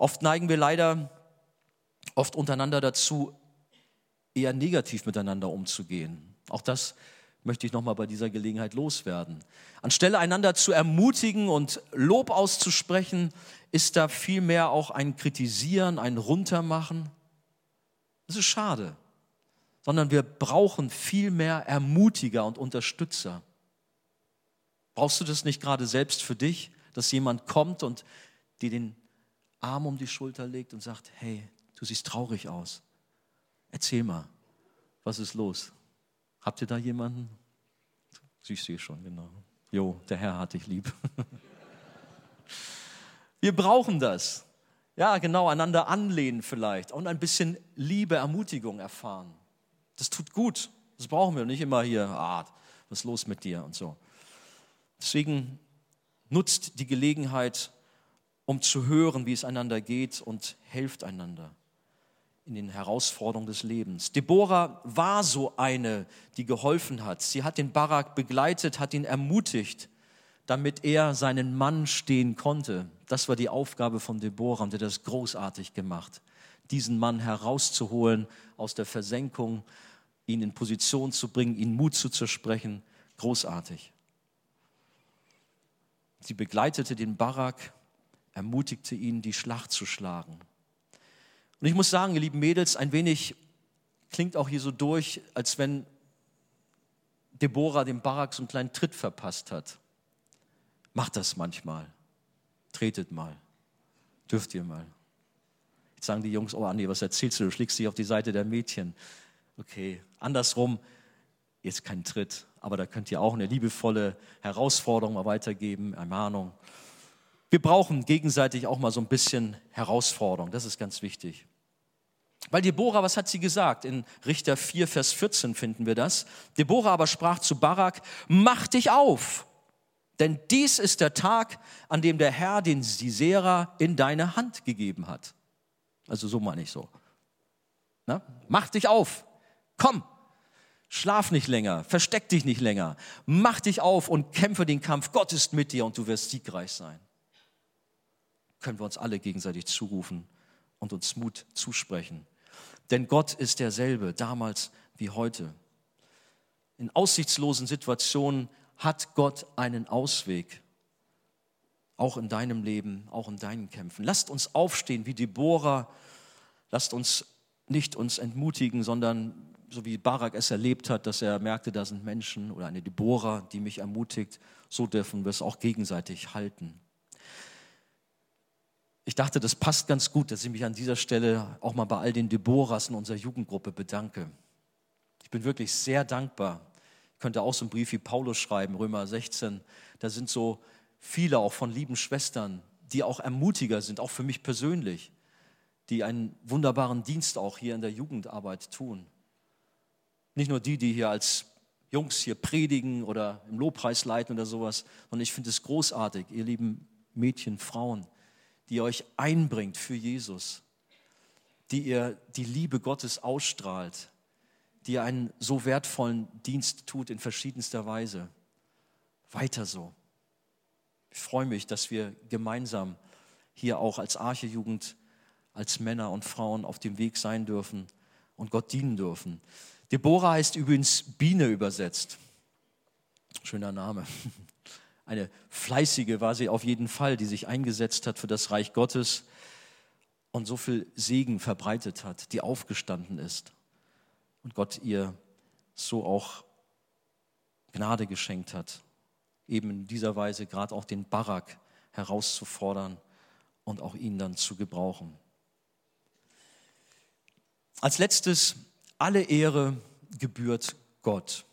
Oft neigen wir leider oft untereinander dazu, eher negativ miteinander umzugehen. Auch das möchte ich nochmal bei dieser Gelegenheit loswerden. Anstelle einander zu ermutigen und Lob auszusprechen, ist da vielmehr auch ein Kritisieren, ein Runtermachen. Das ist schade, sondern wir brauchen viel mehr Ermutiger und Unterstützer. Brauchst du das nicht gerade selbst für dich, dass jemand kommt und dir den Arm um die Schulter legt und sagt, hey, du siehst traurig aus. Erzähl mal, was ist los? Habt ihr da jemanden? Ich sehe schon, genau. Jo, der Herr hat dich lieb. Wir brauchen das. Ja, genau, einander anlehnen vielleicht und ein bisschen Liebe, Ermutigung erfahren. Das tut gut. Das brauchen wir nicht immer hier, ah, was ist los mit dir und so. Deswegen nutzt die Gelegenheit, um zu hören, wie es einander geht und helft einander in den Herausforderungen des Lebens. Deborah war so eine, die geholfen hat. Sie hat den Barak begleitet, hat ihn ermutigt, damit er seinen Mann stehen konnte. Das war die Aufgabe von Deborah und hat das großartig gemacht, diesen Mann herauszuholen aus der Versenkung, ihn in Position zu bringen, ihn Mut zu zersprechen. Großartig. Sie begleitete den Barak, ermutigte ihn, die Schlacht zu schlagen. Und ich muss sagen, ihr lieben Mädels, ein wenig klingt auch hier so durch, als wenn Deborah dem Barak so einen kleinen Tritt verpasst hat. Macht das manchmal. Tretet mal. Dürft ihr mal. Jetzt sagen die Jungs, oh Andi, was erzählst du? Du schlägst dich auf die Seite der Mädchen. Okay, andersrum, jetzt kein Tritt, aber da könnt ihr auch eine liebevolle Herausforderung mal weitergeben, Ermahnung. Wir brauchen gegenseitig auch mal so ein bisschen Herausforderung, das ist ganz wichtig. Weil Deborah, was hat sie gesagt? In Richter 4, Vers 14 finden wir das. Deborah aber sprach zu Barak, mach dich auf, denn dies ist der Tag, an dem der Herr den Sisera in deine Hand gegeben hat. Also so meine ich so. Na? Mach dich auf, komm, schlaf nicht länger, versteck dich nicht länger, mach dich auf und kämpfe den Kampf. Gott ist mit dir und du wirst siegreich sein. Können wir uns alle gegenseitig zurufen und uns Mut zusprechen. Denn Gott ist derselbe, damals wie heute. In aussichtslosen Situationen hat Gott einen Ausweg. Auch in deinem Leben, auch in deinen Kämpfen. Lasst uns aufstehen wie Deborah. Lasst uns nicht uns entmutigen, sondern so wie Barak es erlebt hat, dass er merkte, da sind Menschen oder eine Deborah, die mich ermutigt, so dürfen wir es auch gegenseitig halten. Ich dachte, das passt ganz gut, dass ich mich an dieser Stelle auch mal bei all den Deborahs in unserer Jugendgruppe bedanke. Ich bin wirklich sehr dankbar. Ich könnte auch so einen Brief wie Paulus schreiben, Römer 16. Da sind so viele auch von lieben Schwestern, die auch Ermutiger sind, auch für mich persönlich, die einen wunderbaren Dienst auch hier in der Jugendarbeit tun. Nicht nur die, die hier als Jungs hier predigen oder im Lobpreis leiten oder sowas, sondern ich finde es großartig, ihr lieben Mädchen, Frauen, die ihr euch einbringt für Jesus, die ihr die Liebe Gottes ausstrahlt, die ihr einen so wertvollen Dienst tut in verschiedenster Weise. Weiter so. Ich freue mich, dass wir gemeinsam hier auch als Archejugend, als Männer und Frauen auf dem Weg sein dürfen, und Gott dienen dürfen. Deborah heißt übrigens Biene übersetzt. Schöner Name. Eine fleißige war sie auf jeden Fall, die sich eingesetzt hat für das Reich Gottes und so viel Segen verbreitet hat, die aufgestanden ist und Gott ihr so auch Gnade geschenkt hat, eben in dieser Weise gerade auch den Barak herauszufordern und auch ihn dann zu gebrauchen. Als letztes, alle Ehre gebührt Gott.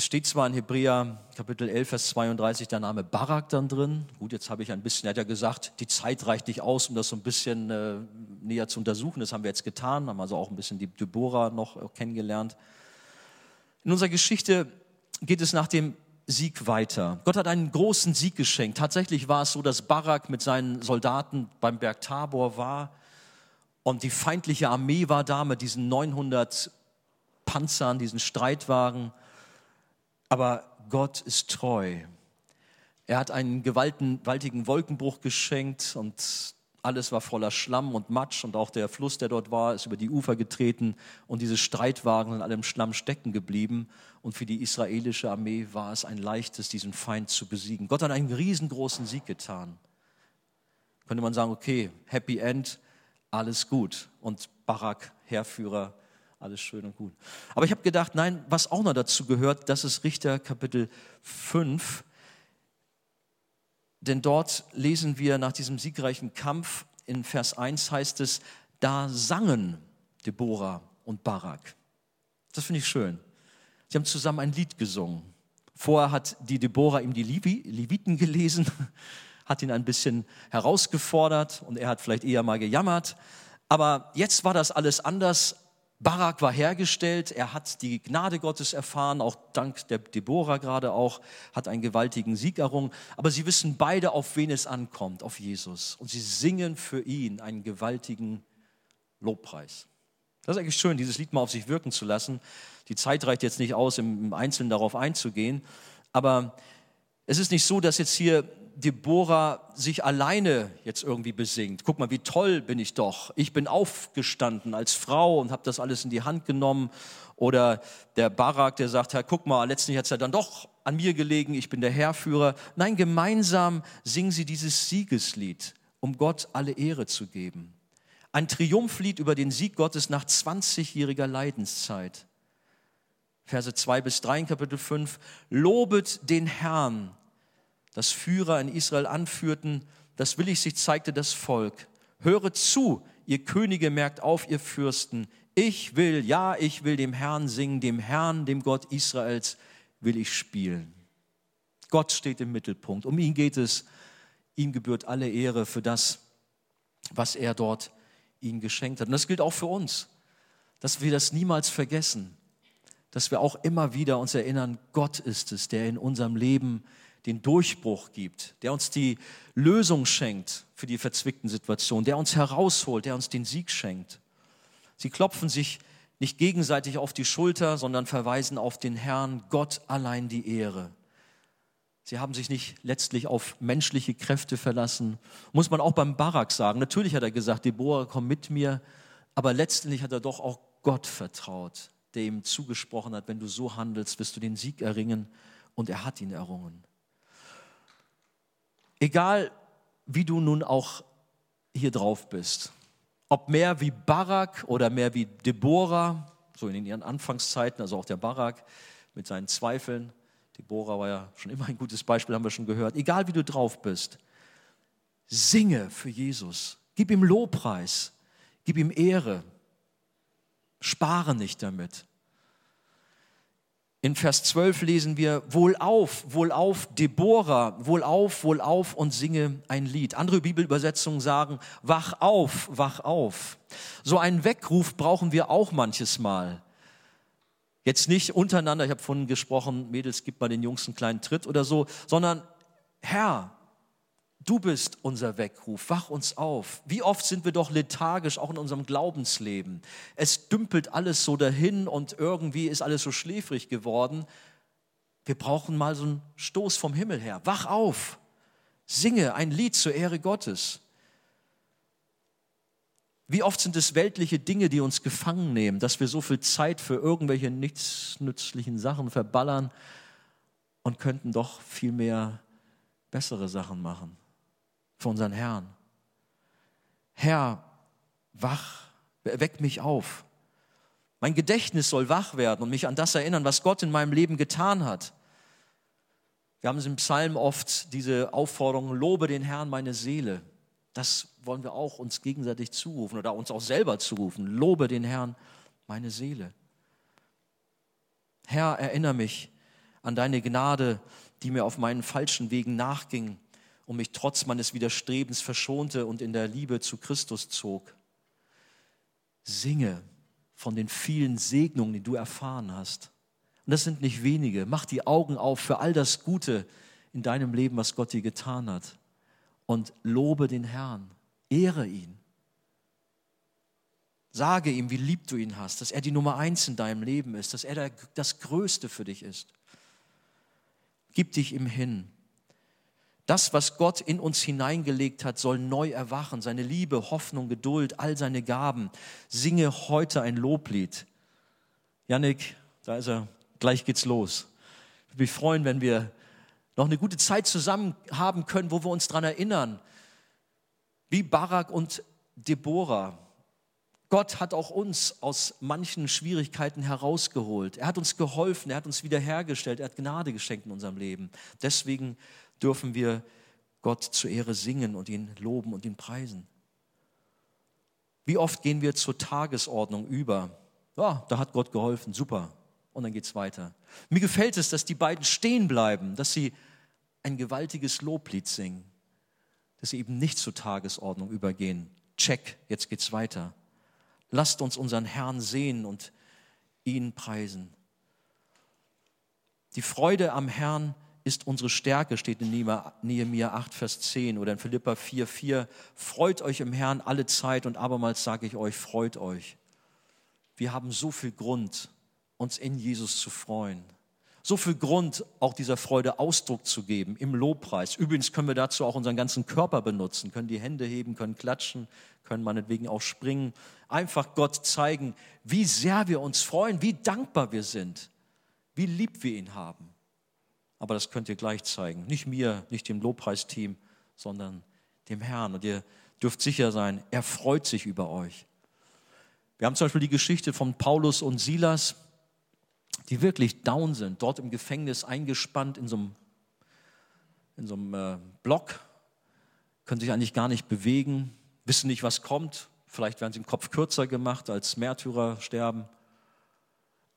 Es steht zwar in Hebräer Kapitel 11, Vers 32 der Name Barak dann drin. Gut, jetzt habe ich ein bisschen, er hat ja gesagt, die Zeit reicht nicht aus, um das so ein bisschen äh, näher zu untersuchen. Das haben wir jetzt getan, haben also auch ein bisschen die Deborah noch kennengelernt. In unserer Geschichte geht es nach dem Sieg weiter. Gott hat einen großen Sieg geschenkt. Tatsächlich war es so, dass Barak mit seinen Soldaten beim Berg Tabor war und die feindliche Armee war da mit diesen 900 Panzern, diesen Streitwagen. Aber Gott ist treu. Er hat einen gewaltigen Wolkenbruch geschenkt und alles war voller Schlamm und Matsch und auch der Fluss, der dort war, ist über die Ufer getreten und diese Streitwagen sind alle im Schlamm stecken geblieben. Und für die israelische Armee war es ein leichtes, diesen Feind zu besiegen. Gott hat einen riesengroßen Sieg getan. Könnte man sagen, okay, Happy End, alles gut. Und Barak, Heerführer, alles schön und gut. Aber ich habe gedacht, nein, was auch noch dazu gehört, das ist Richter Kapitel 5. Denn dort lesen wir nach diesem siegreichen Kampf, in Vers 1 heißt es, da sangen Deborah und Barak. Das finde ich schön. Sie haben zusammen ein Lied gesungen. Vorher hat die Deborah ihm die Leviten gelesen, hat ihn ein bisschen herausgefordert und er hat vielleicht eher mal gejammert. Aber jetzt war das alles anders. Barak war hergestellt, er hat die Gnade Gottes erfahren, auch dank der Deborah gerade auch, hat einen gewaltigen Sieg errungen. Aber sie wissen beide, auf wen es ankommt, auf Jesus. Und sie singen für ihn einen gewaltigen Lobpreis. Das ist eigentlich schön, dieses Lied mal auf sich wirken zu lassen. Die Zeit reicht jetzt nicht aus, im Einzelnen darauf einzugehen. Aber es ist nicht so, dass jetzt hier Deborah sich alleine jetzt irgendwie besingt. Guck mal, wie toll bin ich doch. Ich bin aufgestanden als Frau und habe das alles in die Hand genommen. Oder der Barak, der sagt, Herr, guck mal, letztlich hat es ja dann doch an mir gelegen, ich bin der Herrführer. Nein, gemeinsam singen sie dieses Siegeslied, um Gott alle Ehre zu geben. Ein Triumphlied über den Sieg Gottes nach 20-jähriger Leidenszeit. Verse 2 bis 3 in Kapitel 5. Lobet den Herrn, das Führer in Israel anführten, das willig sich zeigte das Volk. Höret zu, ihr Könige, merkt auf, ihr Fürsten. Ich will, ja, ich will dem Herrn singen, dem Herrn, dem Gott Israels will ich spielen. Gott steht im Mittelpunkt. Um ihn geht es. Ihm gebührt alle Ehre für das, was er dort ihnen geschenkt hat. Und das gilt auch für uns, dass wir das niemals vergessen, dass wir auch immer wieder uns erinnern, Gott ist es, der in unserem Leben den Durchbruch gibt, der uns die Lösung schenkt für die verzwickten Situationen, der uns herausholt, der uns den Sieg schenkt. Sie klopfen sich nicht gegenseitig auf die Schulter, sondern verweisen auf den Herrn, Gott allein die Ehre. Sie haben sich nicht letztlich auf menschliche Kräfte verlassen. Muss man auch beim Barak sagen. Natürlich hat er gesagt, Deborah, komm mit mir. Aber letztendlich hat er doch auch Gott vertraut, der ihm zugesprochen hat, wenn du so handelst, wirst du den Sieg erringen. Und er hat ihn errungen. Egal, wie du nun auch hier drauf bist, ob mehr wie Barak oder mehr wie Deborah, so in ihren Anfangszeiten, also auch der Barak mit seinen Zweifeln, Deborah war ja schon immer ein gutes Beispiel, haben wir schon gehört, egal wie du drauf bist, singe für Jesus, gib ihm Lobpreis, gib ihm Ehre, spare nicht damit. In Vers 12 lesen wir, Wohlauf, wohlauf, Deborah, wohlauf, wohlauf und singe ein Lied. Andere Bibelübersetzungen sagen, wach auf, wach auf. So einen Weckruf brauchen wir auch manches Mal. Jetzt nicht untereinander, ich habe vorhin gesprochen, Mädels, gib mal den Jungs einen kleinen Tritt oder so, sondern Herr, Du bist unser Weckruf, wach uns auf. Wie oft sind wir doch lethargisch, auch in unserem Glaubensleben. Es dümpelt alles so dahin und irgendwie ist alles so schläfrig geworden. Wir brauchen mal so einen Stoß vom Himmel her. Wach auf, singe ein Lied zur Ehre Gottes. Wie oft sind es weltliche Dinge, die uns gefangen nehmen, dass wir so viel Zeit für irgendwelche nichtsnützlichen Sachen verballern und könnten doch viel mehr bessere Sachen machen für unseren Herrn. Herr, wach, weck mich auf. Mein Gedächtnis soll wach werden und mich an das erinnern, was Gott in meinem Leben getan hat. Wir haben es im Psalm oft diese Aufforderung, lobe den Herrn meine Seele. Das wollen wir auch uns gegenseitig zurufen oder uns auch selber zurufen. Lobe den Herrn meine Seele. Herr, erinnere mich an deine Gnade, die mir auf meinen falschen Wegen nachging und mich trotz meines Widerstrebens verschonte und in der Liebe zu Christus zog. Singe von den vielen Segnungen, die du erfahren hast. Und das sind nicht wenige. Mach die Augen auf für all das Gute in deinem Leben, was Gott dir getan hat. Und lobe den Herrn, ehre ihn. Sage ihm, wie lieb du ihn hast, dass er die Nummer eins in deinem Leben ist, dass er das Größte für dich ist. Gib dich ihm hin. Das, was Gott in uns hineingelegt hat, soll neu erwachen. Seine Liebe, Hoffnung, Geduld, all seine Gaben. Singe heute ein Loblied. Yannick, da ist er. Gleich geht's los. Ich würde mich freuen, wenn wir noch eine gute Zeit zusammen haben können, wo wir uns daran erinnern, wie Barak und Deborah. Gott hat auch uns aus manchen Schwierigkeiten herausgeholt. Er hat uns geholfen, er hat uns wiederhergestellt, er hat Gnade geschenkt in unserem Leben. Deswegen dürfen wir Gott zur Ehre singen und ihn loben und ihn preisen. Wie oft gehen wir zur Tagesordnung über? Ja, da hat Gott geholfen, super. Und dann geht es weiter. Mir gefällt es, dass die beiden stehen bleiben, dass sie ein gewaltiges Loblied singen, dass sie eben nicht zur Tagesordnung übergehen. Check, jetzt geht's weiter. Lasst uns unseren Herrn sehen und ihn preisen. Die Freude am Herrn ist unsere Stärke, steht in Nehemiah 8, Vers 10 oder in Philippa 4, 4. Freut euch im Herrn alle Zeit und abermals sage ich euch, freut euch. Wir haben so viel Grund, uns in Jesus zu freuen. So viel Grund, auch dieser Freude Ausdruck zu geben im Lobpreis. Übrigens können wir dazu auch unseren ganzen Körper benutzen, können die Hände heben, können klatschen, können meinetwegen auch springen. Einfach Gott zeigen, wie sehr wir uns freuen, wie dankbar wir sind, wie lieb wir ihn haben. Aber das könnt ihr gleich zeigen. Nicht mir, nicht dem Lobpreisteam, sondern dem Herrn. Und ihr dürft sicher sein, er freut sich über euch. Wir haben zum Beispiel die Geschichte von Paulus und Silas die wirklich down sind, dort im Gefängnis eingespannt in so einem, in so einem äh, Block, können sich eigentlich gar nicht bewegen, wissen nicht, was kommt. Vielleicht werden sie im Kopf kürzer gemacht, als Märtyrer sterben.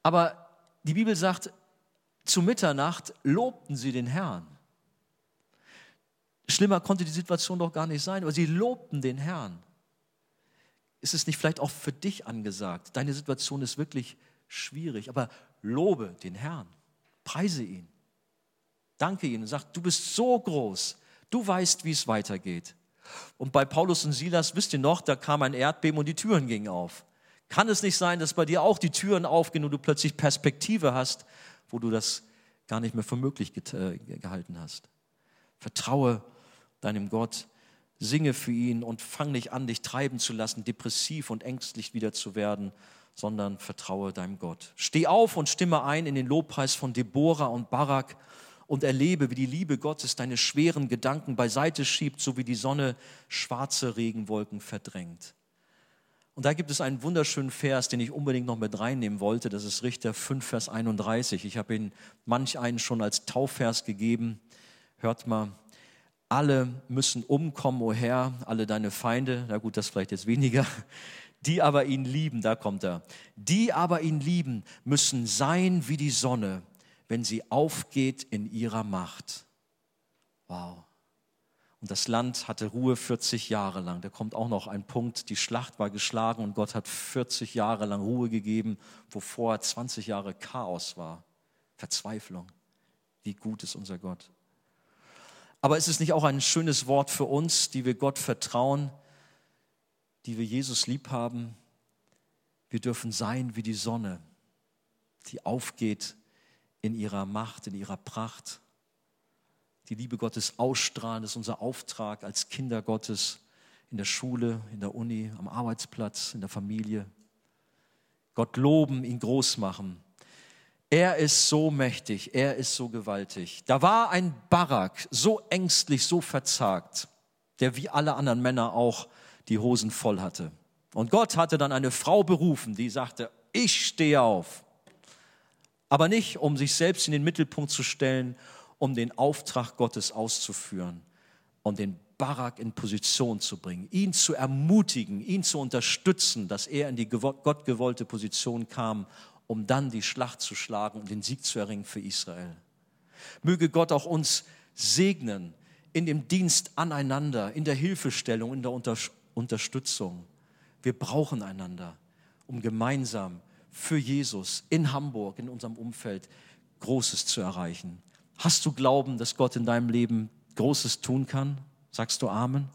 Aber die Bibel sagt, zu Mitternacht lobten sie den Herrn. Schlimmer konnte die Situation doch gar nicht sein, aber sie lobten den Herrn. Ist es nicht vielleicht auch für dich angesagt? Deine Situation ist wirklich schwierig, aber lobe den Herrn, preise ihn, danke ihm und sag, du bist so groß, du weißt, wie es weitergeht. Und bei Paulus und Silas, wisst ihr noch, da kam ein Erdbeben und die Türen gingen auf. Kann es nicht sein, dass bei dir auch die Türen aufgehen und du plötzlich Perspektive hast, wo du das gar nicht mehr für möglich äh, gehalten hast? Vertraue deinem Gott, singe für ihn und fang nicht an, dich treiben zu lassen, depressiv und ängstlich wieder zu werden, sondern vertraue deinem Gott. Steh auf und stimme ein in den Lobpreis von Deborah und Barak und erlebe, wie die Liebe Gottes deine schweren Gedanken beiseite schiebt, so wie die Sonne schwarze Regenwolken verdrängt. Und da gibt es einen wunderschönen Vers, den ich unbedingt noch mit reinnehmen wollte. Das ist Richter 5, Vers 31. Ich habe ihn manch einen schon als Taufvers gegeben. Hört mal, alle müssen umkommen, o oh Herr, alle deine Feinde. Na gut, das vielleicht jetzt weniger. Die aber ihn lieben, da kommt er, die aber ihn lieben, müssen sein wie die Sonne, wenn sie aufgeht in ihrer Macht. Wow. Und das Land hatte Ruhe 40 Jahre lang. Da kommt auch noch ein Punkt, die Schlacht war geschlagen und Gott hat 40 Jahre lang Ruhe gegeben, wo vorher 20 Jahre Chaos war. Verzweiflung. Wie gut ist unser Gott. Aber ist es nicht auch ein schönes Wort für uns, die wir Gott vertrauen, die wir Jesus lieb haben, wir dürfen sein wie die Sonne, die aufgeht in ihrer Macht, in ihrer Pracht. Die Liebe Gottes ausstrahlen, das ist unser Auftrag als Kinder Gottes in der Schule, in der Uni, am Arbeitsplatz, in der Familie. Gott loben, ihn groß machen. Er ist so mächtig, er ist so gewaltig. Da war ein Barak, so ängstlich, so verzagt, der wie alle anderen Männer auch die Hosen voll hatte. Und Gott hatte dann eine Frau berufen, die sagte, ich stehe auf. Aber nicht, um sich selbst in den Mittelpunkt zu stellen, um den Auftrag Gottes auszuführen und den Barak in Position zu bringen, ihn zu ermutigen, ihn zu unterstützen, dass er in die gottgewollte Position kam, um dann die Schlacht zu schlagen und den Sieg zu erringen für Israel. Möge Gott auch uns segnen in dem Dienst aneinander, in der Hilfestellung, in der Unter Unterstützung. Wir brauchen einander, um gemeinsam für Jesus in Hamburg, in unserem Umfeld, Großes zu erreichen. Hast du Glauben, dass Gott in deinem Leben Großes tun kann? Sagst du Amen?